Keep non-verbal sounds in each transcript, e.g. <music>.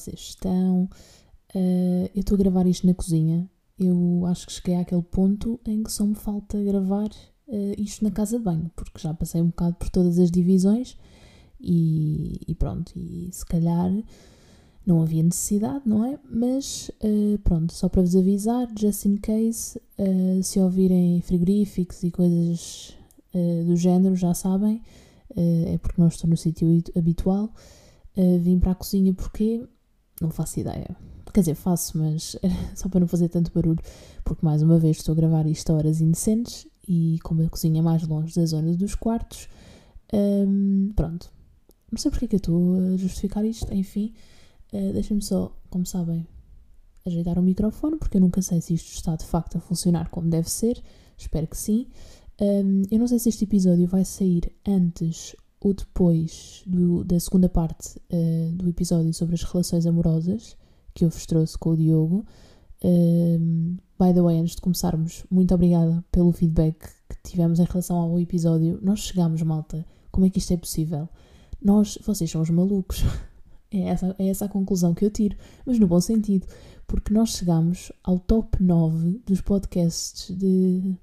vocês estão? Uh, eu estou a gravar isto na cozinha. Eu acho que cheguei àquele ponto em que só me falta gravar uh, isto na casa de banho, porque já passei um bocado por todas as divisões e, e pronto, e se calhar não havia necessidade, não é? Mas uh, pronto, só para vos avisar, just in case, uh, se ouvirem frigoríficos e coisas uh, do género, já sabem, é porque não estou no sítio habitual. vim para a cozinha porque não faço ideia. Quer dizer, faço, mas <laughs> só para não fazer tanto barulho, porque mais uma vez estou a gravar isto a horas indecentes e como a cozinha é mais longe da zona dos quartos, um, pronto. Não sei porque é que eu estou a justificar isto, enfim. Uh, Deixem-me só, como sabem, ajeitar o microfone, porque eu nunca sei se isto está de facto a funcionar como deve ser. Espero que sim. Um, eu não sei se este episódio vai sair antes ou depois do, da segunda parte uh, do episódio sobre as relações amorosas que eu vos trouxe com o Diogo. Um, by the way, antes de começarmos, muito obrigada pelo feedback que tivemos em relação ao episódio. Nós chegámos, malta. Como é que isto é possível? Nós, vocês são os malucos. <laughs> É essa, é essa a conclusão que eu tiro, mas no bom sentido, porque nós chegamos ao top 9 dos podcasts de,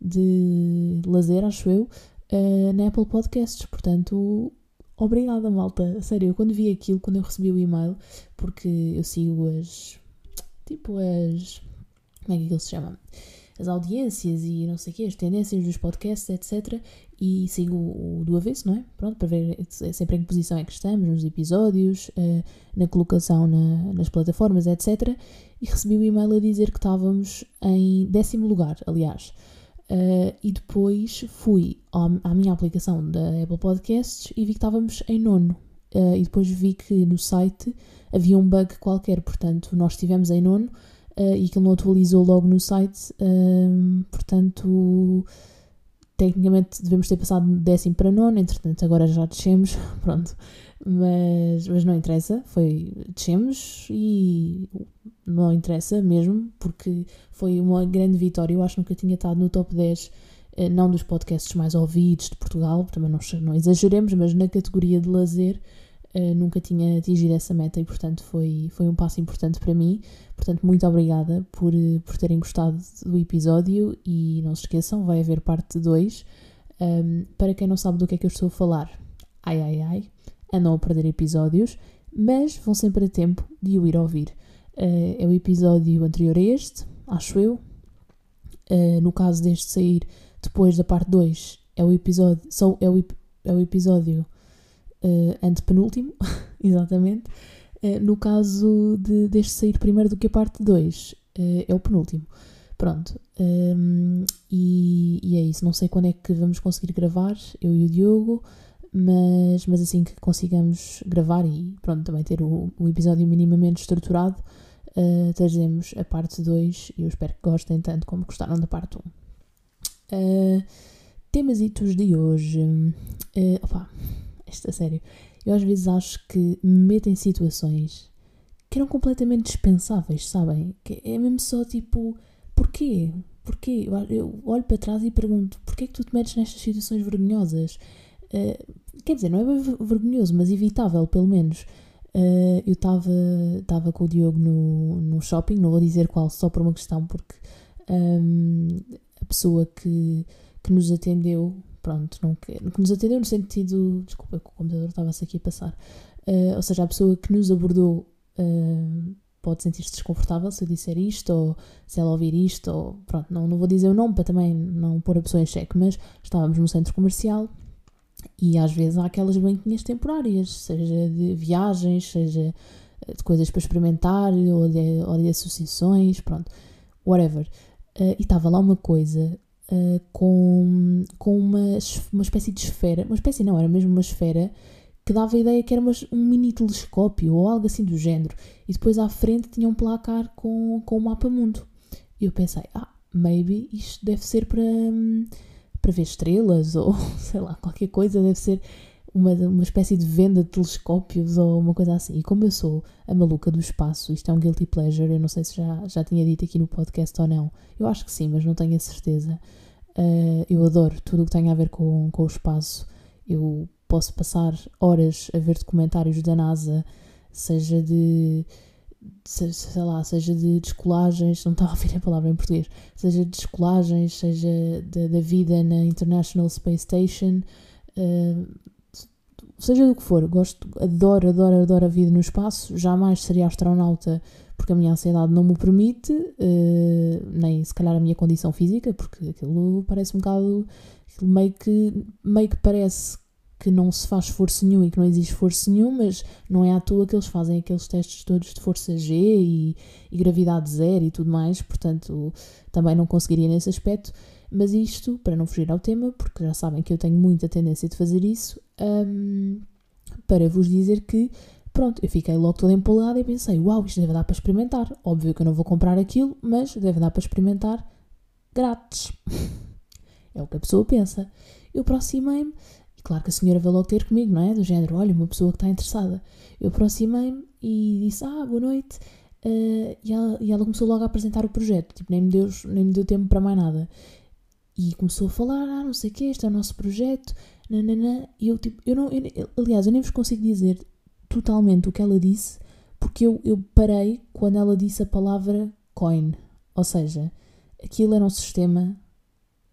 de lazer, acho eu, uh, na Apple Podcasts. Portanto, obrigada, malta. Sério, eu quando vi aquilo, quando eu recebi o e-mail, porque eu sigo as. Tipo, as. Como é que aquilo se chama? as audiências e não sei o quê, as tendências dos podcasts, etc. E sigo o do avesso, não é? Pronto, para ver sempre em que posição é que estamos, nos episódios, uh, na colocação na, nas plataformas, etc. E recebi um e-mail a dizer que estávamos em décimo lugar, aliás. Uh, e depois fui à minha aplicação da Apple Podcasts e vi que estávamos em nono. Uh, e depois vi que no site havia um bug qualquer, portanto, nós estivemos em nono, uh, e que ele não atualizou logo no site, uh, portanto, tecnicamente devemos ter passado de décimo para nono, entretanto agora já descemos, <laughs> pronto, mas, mas não interessa, foi, descemos e não interessa mesmo, porque foi uma grande vitória, eu acho que nunca tinha estado no top 10 eh, não dos podcasts mais ouvidos de Portugal, também não, não exageremos, mas na categoria de lazer uh, nunca tinha atingido essa meta e, portanto, foi, foi um passo importante para mim. Portanto, muito obrigada por, eh, por terem gostado do episódio e não se esqueçam, vai haver parte 2. Um, para quem não sabe do que é que eu estou a falar, ai ai ai, andam a perder episódios, mas vão sempre a tempo de o ir ouvir. Uh, é o episódio anterior a este, acho eu. Uh, no caso deste sair depois da parte 2, é o episódio, só é o, é o episódio uh, antepenúltimo, <laughs> exatamente. No caso de, deste sair primeiro do que a parte 2, uh, eh, é o penúltimo. Pronto. Um, ehm, e, e, é isso. Não sei quando é que vamos conseguir gravar, eu e o Diogo, mas, mas assim que consigamos gravar e pronto, também ter o, o episódio minimamente estruturado, uh, trazemos a parte 2 e eu espero que gostem tanto como gostaram da parte 1. Uh, temasitos de hoje. Uh, opa, isto a sério. Eu às vezes acho que me meto em situações que eram completamente dispensáveis, sabem? Que é mesmo só tipo, porquê? Porquê? Eu olho para trás e pergunto, porquê é que tu te metes nestas situações vergonhosas? Uh, quer dizer, não é vergonhoso, mas evitável, pelo menos. Uh, eu estava com o Diogo no, no shopping, não vou dizer qual, só por uma questão, porque um, a pessoa que, que nos atendeu pronto, não quero, que nos atendeu no sentido, desculpa que o computador estava-se aqui a passar, uh, ou seja, a pessoa que nos abordou pode sentir-se desconfortável se eu disser isto, ou se ela ouvir isto, ou pronto, não, não vou dizer o nome para também não pôr a pessoa em xeque, mas estávamos num centro comercial e às vezes há aquelas banquinhas temporárias, seja de viagens, seja de coisas para experimentar, ou de, ou de associações, pronto, whatever. Uh, e estava lá uma coisa uh, com, com uma, uma espécie de esfera, uma espécie não, era mesmo uma esfera que dava a ideia que era uma, um mini telescópio ou algo assim do género. E depois à frente tinha um placar com, com o mapa mundo. E eu pensei, ah, maybe isto deve ser para, para ver estrelas <laughs> ou sei lá, qualquer coisa, deve ser uma, uma espécie de venda de telescópios ou uma coisa assim. E como eu sou a maluca do espaço, isto é um guilty pleasure, eu não sei se já, já tinha dito aqui no podcast ou não. Eu acho que sim, mas não tenho a certeza. Uh, eu adoro tudo o que tem a ver com, com o espaço. Eu posso passar horas a ver documentários da NASA seja de sei lá, seja de descolagens, não estava a ouvir a palavra em português, seja de descolagens, seja da vida na International Space Station, uh, seja do que for, gosto, adoro, adoro, adoro a vida no espaço, jamais seria astronauta porque a minha ansiedade não me permite, uh, nem se calhar a minha condição física, porque aquilo parece um bocado, meio que, meio que parece que não se faz esforço nenhum e que não existe esforço nenhum, mas não é à toa que eles fazem aqueles testes todos de força G e, e gravidade zero e tudo mais, portanto também não conseguiria nesse aspecto. Mas isto, para não fugir ao tema, porque já sabem que eu tenho muita tendência de fazer isso, um, para vos dizer que, pronto, eu fiquei logo toda empolgada e pensei, uau, isto deve dar para experimentar. Óbvio que eu não vou comprar aquilo, mas deve dar para experimentar grátis. <laughs> é o que a pessoa pensa. Eu aproximei-me Claro que a senhora veio logo ter comigo, não é? Do género, olha, uma pessoa que está interessada. Eu aproximei-me e disse, ah, boa noite. Uh, e, ela, e, ela, começou logo a apresentar o projeto, tipo, nem me deu, nem me deu tempo para mais nada. E começou a falar, ah, não sei o que, este é o nosso projeto, nananã. E eu, tipo, eu não, eu, aliás, eu nem vos consigo dizer totalmente o que ela disse, porque eu, eu parei quando ela disse a palavra coin. Ou seja, aquilo era um sistema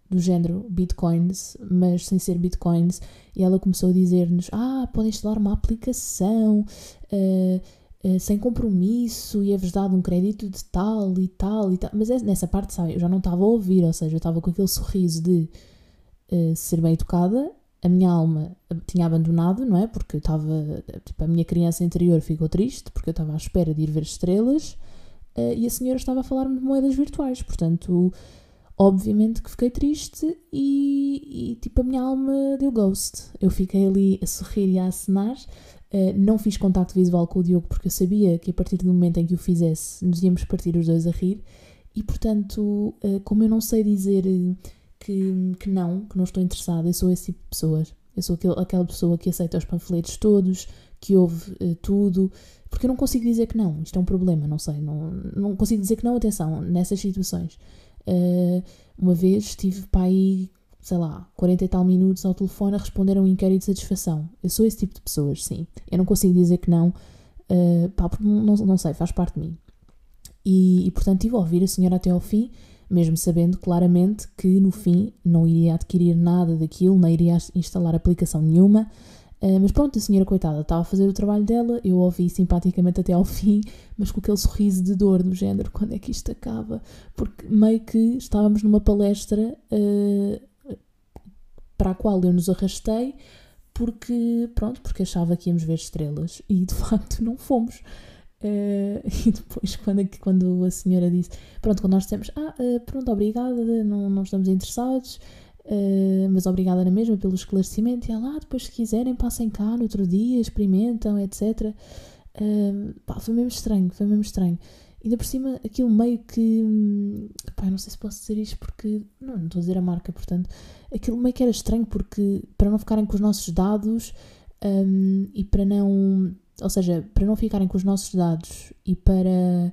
do género bitcoins, mas sem ser bitcoins, e ela começou a dizer-nos: Ah, podem instalar uma aplicação uh, uh, sem compromisso e é-vos dado um crédito de tal e tal e tal. Mas é, nessa parte, sabe, eu já não estava a ouvir, ou seja, eu estava com aquele sorriso de uh, ser bem educada. A minha alma tinha abandonado, não é? Porque eu estava. Tipo, a minha criança interior ficou triste, porque eu estava à espera de ir ver estrelas, e a senhora estava a falar-me de moedas virtuais. Portanto, obviamente que fiquei triste e, e, tipo a minha alma deu ghost. Eu fiquei ali a sorrir e a acenar. Uh, não fiz contacto visual com o Diogo porque eu sabia que a partir do momento em que o fizesse nos íamos partir os dois a rir e portanto, uh, como eu não sei dizer que, que não, que não estou interessada, eu sou esse tipo de pessoas. Eu sou aquele, aquela pessoa que aceita os panfletos todos, que ouve uh, tudo, porque eu não consigo dizer que não. Isto é um problema, não sei. Não, não consigo dizer que não, atenção, nessas situações. Uh, uma vez estive para aí, sei lá, 40 e tal minutos ao telefone a responder a um inquérito de satisfação. Eu sou esse tipo de pessoas, sim. Eu não consigo dizer que não, uh, pá, porque não, não sei, faz parte de mim. E, e portanto estive a ouvir a senhora até ao fim, mesmo sabendo claramente que no fim não iria adquirir nada daquilo, não iria instalar aplicação nenhuma. Uh, mas pronto, a senhora coitada estava a fazer o trabalho dela, eu ouvi simpaticamente até ao <laughs> fim, mas com aquele sorriso de dor do género, quando é que isto acaba? Porque meio que estávamos numa palestra uh, para a qual eu nos arrastei, porque, pronto, porque achava que íamos ver estrelas e de facto não fomos. Uh, <laughs> e depois, quando, quando a senhora disse, pronto, quando nós dissemos, ah, pronto, obrigada, não, não estamos interessados, Uh, mas obrigada na mesma pelo esclarecimento. E ela, ah, depois se quiserem, passem cá no outro dia, experimentam, etc. Uh, eh, pá, foi mesmo estranho, foi mesmo estranho. Ainda por cima, aquilo meio que. Pá, não sei se posso dizer isto porque. Não, não estou a dizer a marca, portanto. Aquilo meio que era estranho porque, para não ficarem com os nossos dados um, e para não. Ou seja, para não ficarem com os nossos dados e para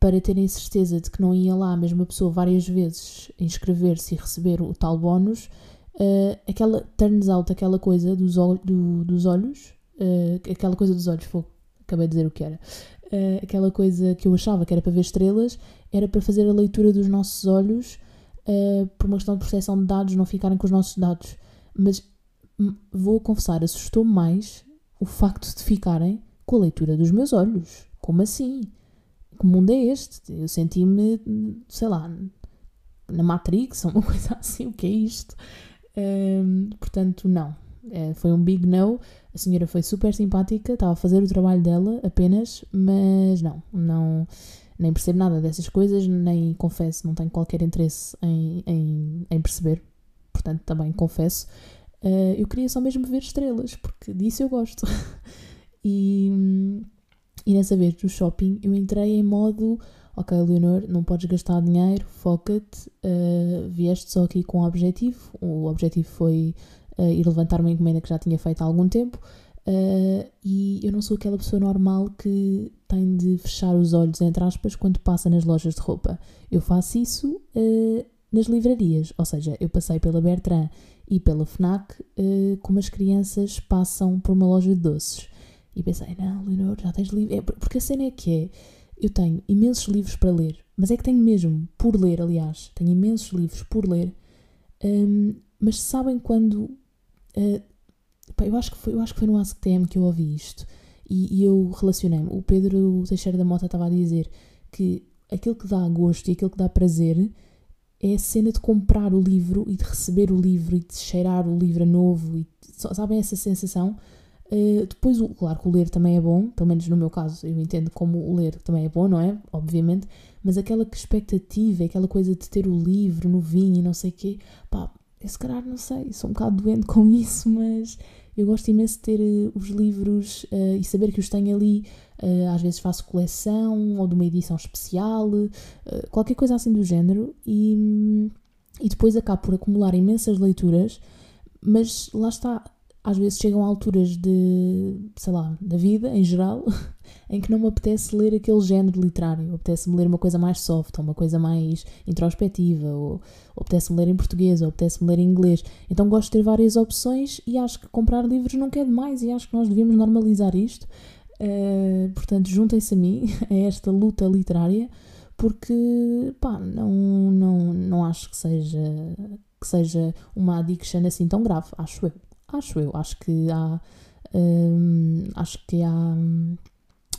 para terem certeza de que não ia lá a mesma pessoa várias vezes inscrever-se e receber o tal bónus, uh, aquela turns out, aquela coisa dos, do, dos olhos, uh, aquela coisa dos olhos, fogo, acabei de dizer o que era, uh, aquela coisa que eu achava que era para ver estrelas, era para fazer a leitura dos nossos olhos por uma questão de proteção de dados, não ficarem com os nossos dados. Mas hum, vou confessar, assustou-me mais o facto de ficarem com a leitura dos meus olhos. Como assim? Que mundo é este? Eu senti-me, sei lá, na Matrix <laughs> ou uma coisa assim, o que é isto? Um, portanto, não. É, foi um big no. A senhora foi super simpática, estava a fazer o trabalho dela apenas, mas não, não nem percebo nada dessas coisas, nem confesso, não tenho qualquer interesse em, em, em perceber. Portanto, também confesso. Uh, eu queria só mesmo ver estrelas, porque disso eu gosto. <laughs> e e nessa vez do shopping eu entrei em modo: Ok, Leonor, não podes gastar dinheiro, foca-te, uh, vieste só aqui com um objetivo. O objetivo foi uh, ir levantar uma encomenda que já tinha feito há algum tempo. Uh, e eu não sou aquela pessoa normal que tem de fechar os olhos, entre aspas, quando passa nas lojas de roupa. Eu faço isso nas livrarias, ou seja, eu passei pela Bertrand e pela Fnac como as crianças passam por uma loja de doces. E pensei, não, Leonor, já tens livro. É, porque a cena é que é, eu tenho imensos livros para ler, mas é que tenho mesmo por ler, aliás, tenho imensos livros por ler, um, mas sabem quando. Uh, pá, eu, acho que foi, eu acho que foi no AskTM que eu ouvi isto e, e eu relacionei-me. O Pedro Teixeira da Mota estava a dizer que aquilo que dá gosto e aquilo que dá prazer é a cena de comprar o livro e de receber o livro e de cheirar o livro novo e sabem essa sensação uh, depois claro que o ler também é bom pelo menos no meu caso eu entendo como o ler também é bom não é obviamente mas aquela expectativa aquela coisa de ter o livro no vinho e não sei o quê pá eu se calhar não sei sou um bocado doente com <laughs> isso mas eu gosto imenso de ter uh, os livros uh, e saber que os tenho ali. Às vezes faço coleção ou de uma edição especial, qualquer coisa assim do género. E, e depois acabo por acumular imensas leituras, mas lá está, às vezes chegam a alturas de, sei lá, da vida em geral, <laughs> em que não me apetece ler aquele género literário. Apetece-me ler uma coisa mais soft, ou uma coisa mais introspectiva, ou, ou apetece-me ler em português, ou apetece-me ler em inglês. Então gosto de ter várias opções e acho que comprar livros nunca é demais e acho que nós devíamos normalizar isto. Uh, portanto, juntem-se a mim, <laughs> a esta luta literária, porque, pá, não, não, não acho que seja, que seja uma addiction assim tão grave, acho eu. Acho eu, acho que há. Hum, acho que há hum,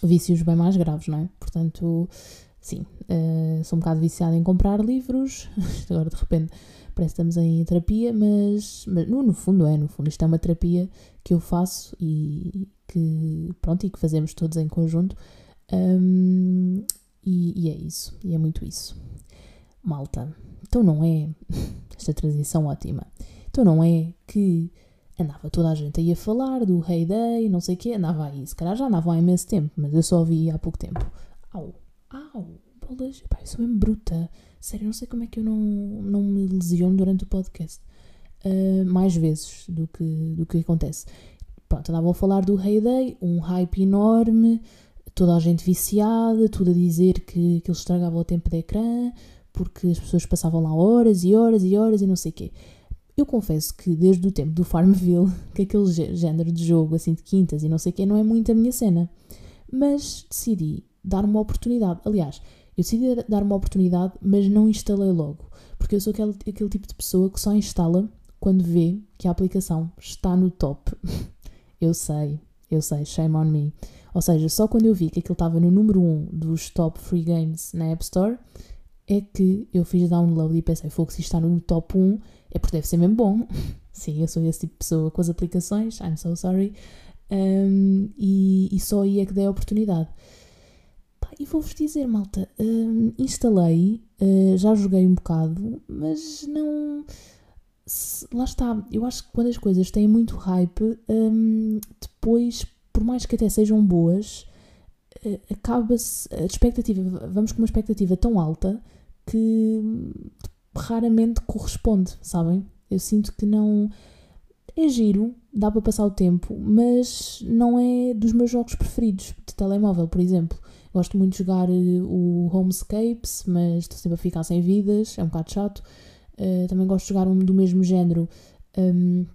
vícios bem mais graves, não é? Portanto, sim, uh, sou um bocado viciada em comprar livros. <laughs> Agora de repente parece que estamos em terapia, mas, mas no, no, fundo é, no fundo, isto é uma terapia que eu faço e que pronto, e que fazemos todos em conjunto. Um, e, e é isso, e é muito isso. Malta, então não é <laughs> esta transição ótima. Então não é que andava toda a gente aí a falar do Heyday, não sei o quê, andava aí. Se calhar já andava há imenso tempo, mas eu só ouvi há pouco tempo. Au, au, bolas, pá, eu sou mesmo bruta. Sério, não sei como é que eu não, não me lesiono durante o podcast. Uh, mais vezes do que, do que acontece. Pronto, andavam a falar do Heyday, um hype enorme, toda a gente viciada, tudo a dizer que, que ele estragava o tempo de ecrã, porque as pessoas passavam lá horas e horas e horas e não sei o quê. Eu confesso que desde o tempo do Farmville, <laughs> que aquele género de jogo assim de quintas e não sei o que não é muito a minha cena. Mas decidi dar uma oportunidade. Aliás, eu decidi dar uma oportunidade, mas não instalei logo. Porque eu sou aquele, aquele tipo de pessoa que só instala quando vê que a aplicação está no top. <laughs> eu sei, eu sei, shame on me. Ou seja, só quando eu vi que aquilo estava no número 1 um dos top free games na App Store, é que eu fiz download e pensei, fogo, se está no top 1 é porque deve ser mesmo bom. <laughs> Sim, eu sou esse tipo de pessoa com as aplicações, I'm so sorry. Um, e, e, só aí é que dei a oportunidade. Pá, e vou-vos dizer, malta, um, instalei, uh, já joguei um bocado, mas não. Se, lá está, eu acho que quando as coisas têm muito hype, um, depois, por mais que até sejam boas, uh, acaba-se. A expectativa, vamos com uma expectativa tão alta que raramente corresponde, sabem? Eu sinto que não. É giro, dá para passar o tempo, mas não é dos meus jogos preferidos de telemóvel, por exemplo. Gosto muito de jogar eh, o Homescapes, mas estou sempre a ficar sem vidas, é um bocado chato. Uh, também gosto de jogar um do mesmo género, um,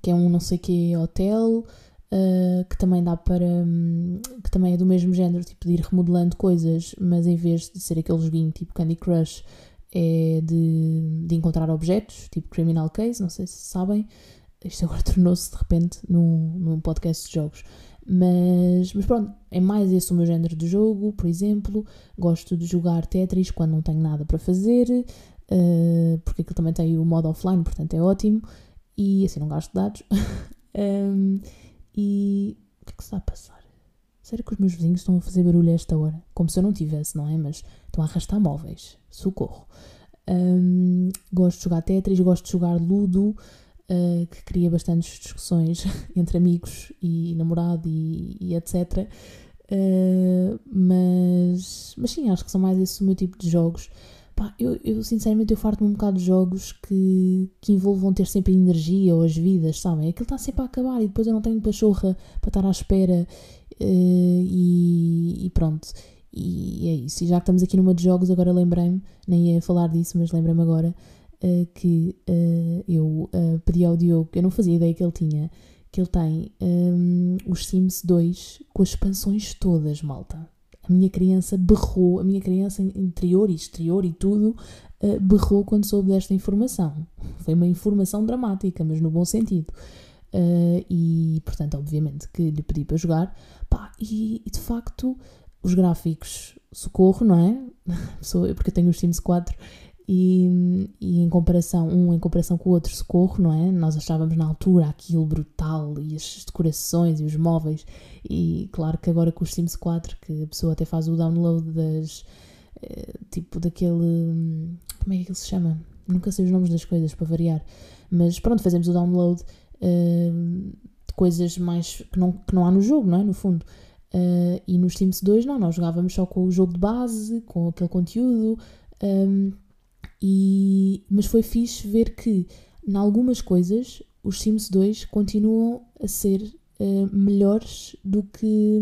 que é um não sei que hotel, uh, que também dá para. Um, que também é do mesmo género, tipo de ir remodelando coisas, mas em vez de ser aquele joguinho tipo Candy Crush, é de, de encontrar objetos, tipo Criminal Case, não sei se sabem. Isto agora <laughs> tornou-se de repente num, num podcast de jogos. Mas, mas pronto, é mais esse o meu género de jogo, por exemplo. Gosto de jogar Tetris quando não tenho nada para fazer, uh, porque aquilo também tem o modo offline, portanto é ótimo. E assim não gasto dados. <laughs> um, e o que é que se está a passar? Será que os meus vizinhos estão a fazer barulho a esta hora? Como se eu não tivesse, não é? Mas estão a arrastar móveis. Socorro. Um, gosto de jogar Tetris, gosto de jogar Ludo, uh, que cria bastantes discussões <laughs> entre amigos e namorado e, e etc. Uh, mas, mas sim, acho que são mais esse o meu tipo de jogos. Pá, eu, eu sinceramente eu farto-me um bocado de jogos que, que envolvam ter sempre energia ou as vidas, sabem? Aquilo está sempre a acabar e depois eu não tenho pachorra para estar à espera uh, e, e pronto. E é isso. E já que estamos aqui numa de jogos, agora lembrei-me, nem ia falar disso, mas lembrei-me agora uh, que uh, eu uh, pedi ao Diogo, eu não fazia ideia que ele tinha, que ele tem um, os Sims 2 com as expansões todas, malta. A minha criança berrou, a minha criança interior e exterior e tudo, uh, berrou quando soube desta informação. Foi uma informação dramática, mas no bom sentido. Uh, e, portanto, obviamente que lhe pedi para jogar. Pá, e, e, de facto, os gráficos, socorro, não é? <laughs> Porque eu tenho os Sims 4 e, e, em comparação, um em comparação com o outro, socorro, não é? Nós achávamos na altura aquilo brutal e as decorações e os móveis. E claro que agora com os Sims 4, que a pessoa até faz o download das. Eh, tipo daquele. Como é que ele se chama? Nunca sei os nomes das coisas para variar. Mas pronto, fazemos o download uh, de coisas mais que não, que não há no jogo, não é? No fundo. Uh, e nos Sims 2 não, nós jogávamos só com o jogo de base, com aquele conteúdo. Um, e, mas foi fixe ver que, em algumas coisas, os Sims 2 continuam a ser uh, melhores do que,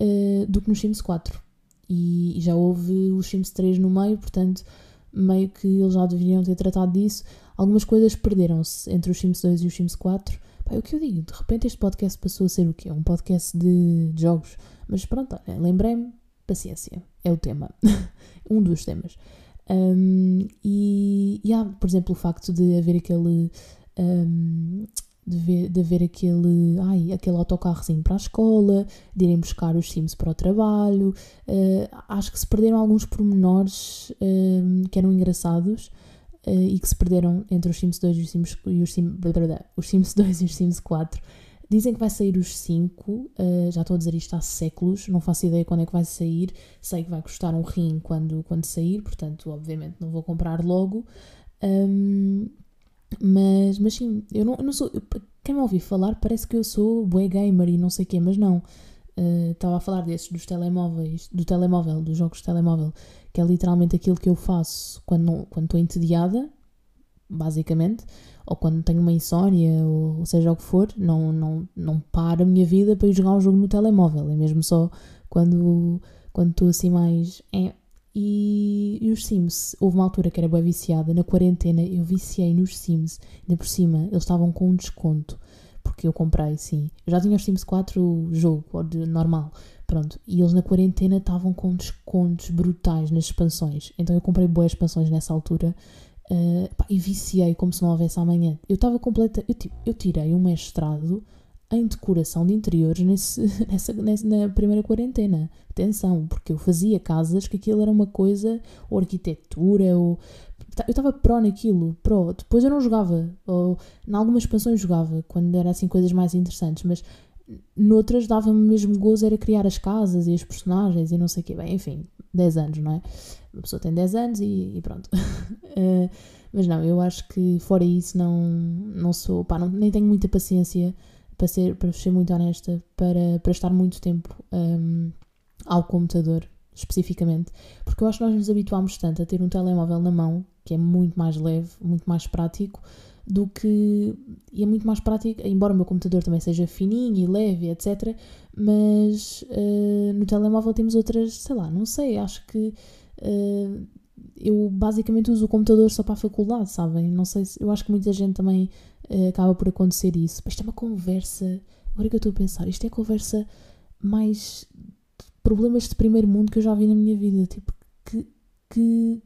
uh, do que nos Sims 4. E, e já houve os Sims 3 no meio, portanto, meio que eles já deveriam ter tratado disso. Algumas coisas perderam-se entre os Sims 2 e os Sims 4. Pá, é o que eu digo, de repente este podcast passou a ser o quê? Um podcast de, jogos. Mas pronto, lembrei-me, paciência, é o tema. <laughs> um dos temas. Um, e, e há, por exemplo, o facto de haver aquele. Um, de, ver, de haver aquele, ai, aquele autocarrozinho para a escola, de irem buscar os Sims para o trabalho. Uh, acho que se perderam alguns pormenores que eram engraçados uh, e que se perderam entre os Sims 2 e os Sims, e os, Sim, os Sims <laughs> 2 e os Sims 4. Dizem que vai sair os 5, uh, já estou a dizer isto há séculos, não faço ideia quando é que vai sair, sei que vai custar um rim quando, quando sair, portanto, obviamente, não vou comprar logo. Um, mas, mas sim, eu não, eu não sou. Eu, quem me ouvi falar parece que eu sou bué gamer e não sei o quê, mas não. Uh, estava a falar desses, dos telemóveis, do telemóvel, dos jogos de telemóvel, que é literalmente aquilo que eu faço quando quando estou entediada, basicamente, ou quando tenho uma insónia, ou, ou seja o que for, não, não, não paro a minha vida para ir jogar um jogo no telemóvel, é mesmo só quando quando estou assim mais. É, e, e, os Sims, houve uma altura que era bem viciada, na quarentena eu viciei nos Sims, ainda por cima eles estavam com um desconto, porque eu comprei, sim. Eu já tinha os Sims 4 jogo, normal, pronto, e eles na quarentena estavam com descontos brutais nas expansões, então eu comprei boas expansões nessa altura uh, pá, e viciei como se não houvesse amanhã. Eu estava completa, eu, eu tirei um mestrado em decoração de interiores nesse, <laughs> nessa, nessa, na primeira quarentena. Atenção, porque eu fazia casas que aquilo era uma coisa, ou arquitetura, ou. Eu estava pró naquilo, pró. Depois eu não jogava, ou em algumas expansões jogava, quando era assim coisas mais interessantes, mas noutras dava-me mesmo gozo era criar as casas e os personagens e não sei o quê. Bem, enfim, 10 anos, não é? Uma pessoa tem 10 anos e, e pronto. uh, <laughs> mas não, eu acho que fora isso não, não sou, pá, não, nem tenho muita paciência para ser, para ser muito honesta, para, para estar muito tempo um, ao computador, especificamente, porque eu acho que nós nos habituámos tanto a ter um telemóvel na mão, que é muito mais leve, muito mais prático, do que. E é muito mais prático, embora o meu computador também seja fininho e leve, etc. Mas uh, no telemóvel temos outras, sei lá, não sei, acho que. Uh, eu basicamente uso o computador só para a faculdade, sabem? Não sei se. Eu acho que muita gente também uh, acaba por acontecer isso. Isto é uma conversa. Agora que eu estou a pensar, isto é a conversa mais. Problemas de primeiro mundo que eu já vi na minha vida. Tipo, que. que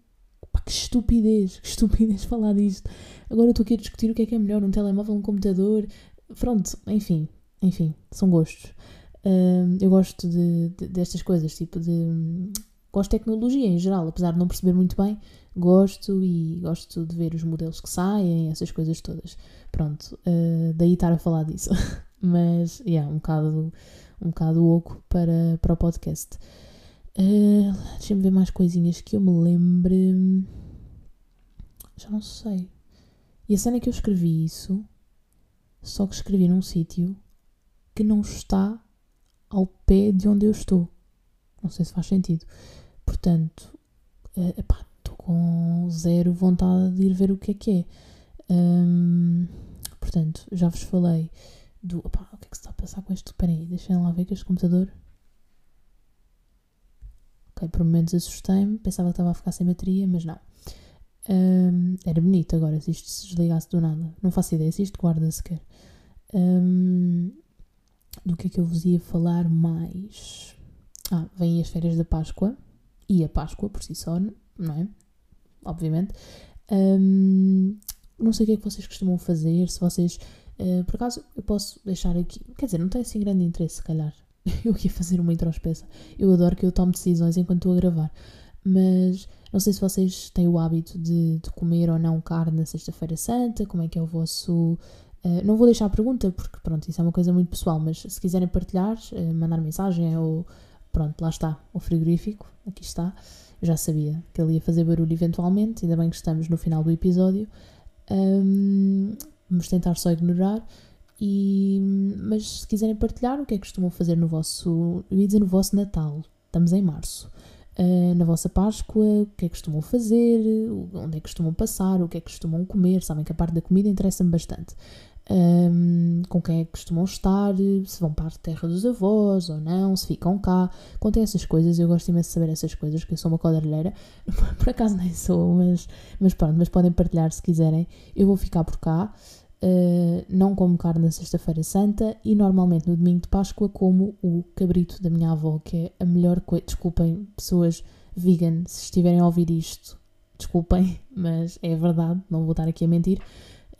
que estupidez, que estupidez <laughs> falar disto. Agora estou aqui a discutir o que é que é melhor, um telemóvel, um computador. Pronto, enfim, enfim, são gostos. Uh, eu gosto de, de, destas coisas, tipo de. Gosto de tecnologia em geral, apesar de não perceber muito bem, gosto e gosto de ver os modelos que saem, essas coisas todas. Pronto, uh, daí estar a falar disso. <laughs> Mas, é yeah, um bocado, um bocado oco para, para o podcast. Uh, Deixa-me ver mais coisinhas que eu me lembre. Já não sei. E a cena é que eu escrevi isso, só que escrevi num sítio que não está ao pé de onde eu estou. Não sei se faz sentido. Portanto, uh, epá, com zero vontade de ir ver o que é que é. Um, portanto, já vos falei do. O que é que se está a passar com este? Espera aí, deixem lá ver que este computador. Ok, por momentos assustei-me, pensava que estava a ficar sem bateria, mas não. Um, era bonito agora se isto se desligasse do nada. Não faço ideia se isto guarda sequer. Um, do que é que eu vos ia falar mais? Ah, vêm as férias da Páscoa e a Páscoa por si só, não é? Obviamente. Um, não sei o que é que vocês costumam fazer, se vocês. Uh, por acaso, eu posso deixar aqui. Quer dizer, não tem assim grande interesse, se calhar. <laughs> Eu aqui fazer uma introspeção. Eu adoro que eu tome decisões enquanto estou a gravar. Mas não sei se vocês têm o hábito de, de comer ou não carne na Sexta-feira Santa, como é que é o vosso. Uh, não vou deixar a pergunta, porque pronto, isso é uma coisa muito pessoal, mas se quiserem partilhar, uh, mandar mensagem ou. Pronto, lá está, o frigorífico, aqui está. Eu já sabia que ele ia fazer barulho eventualmente, ainda bem que estamos no final do episódio. Um, vamos tentar só ignorar. E, mas se quiserem partilhar o que é que costumam fazer no vosso. Eu ia dizer no vosso Natal, estamos em março. Uh, na vossa Páscoa, o que é que costumam fazer, onde é que costumam passar, o que é que costumam comer. Sabem que a parte da comida interessa-me bastante. Um, com quem é que costumam estar, se vão para a terra dos avós ou não, se ficam cá. Contem essas coisas, eu gosto imenso de saber essas coisas, que eu sou uma quadrilheira. <laughs> Por acaso nem sou, mas, mas pronto, mas podem partilhar se quiserem. Eu vou ficar por cá. Uh, não como carne na Sexta-feira Santa e normalmente no domingo de Páscoa como o cabrito da minha avó, que é a melhor coisa. Desculpem, pessoas vegan, se estiverem a ouvir isto, desculpem, <laughs> mas é verdade, não vou estar aqui a mentir.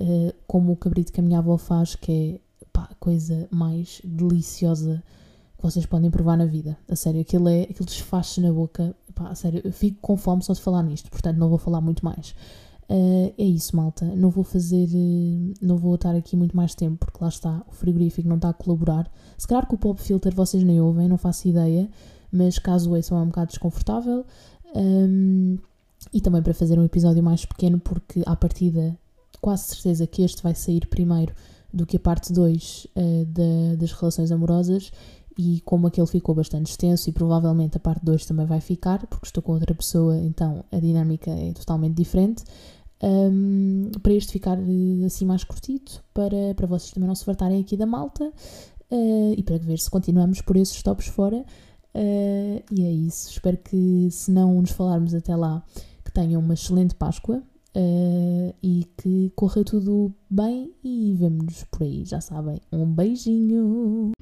Uh, como o cabrito que a minha avó faz, que é pá, a coisa mais deliciosa que vocês podem provar na vida. A sério, aquilo, é, aquilo desfaz na boca. Pá, a sério, eu fico com fome só de falar nisto, portanto não vou falar muito mais. Uh, é isso, malta. Não vou fazer. Uh, não vou estar aqui muito mais tempo, porque lá está, o frigorífico não está a colaborar. Se calhar que o pop filter vocês nem ouvem, não faço ideia, mas caso ouçam é um bocado desconfortável. Um, e também para fazer um episódio mais pequeno, porque à partida, quase certeza que este vai sair primeiro do que a parte 2 uh, ah, das relações amorosas. E como aquele ficou bastante extenso, e provavelmente a parte 2 também vai ficar, porque estou com outra pessoa, então a dinâmica é totalmente diferente um, para este ficar eh, assim mais curtito, para, para vocês também não se fartarem aqui da malta uh, e para ver se continuamos por esses tops fora. Uh, e é isso. Espero que, se não nos falarmos até lá, que tenham uma excelente Páscoa uh, e que corra tudo bem. E vemo-nos por aí, já sabem. Um beijinho!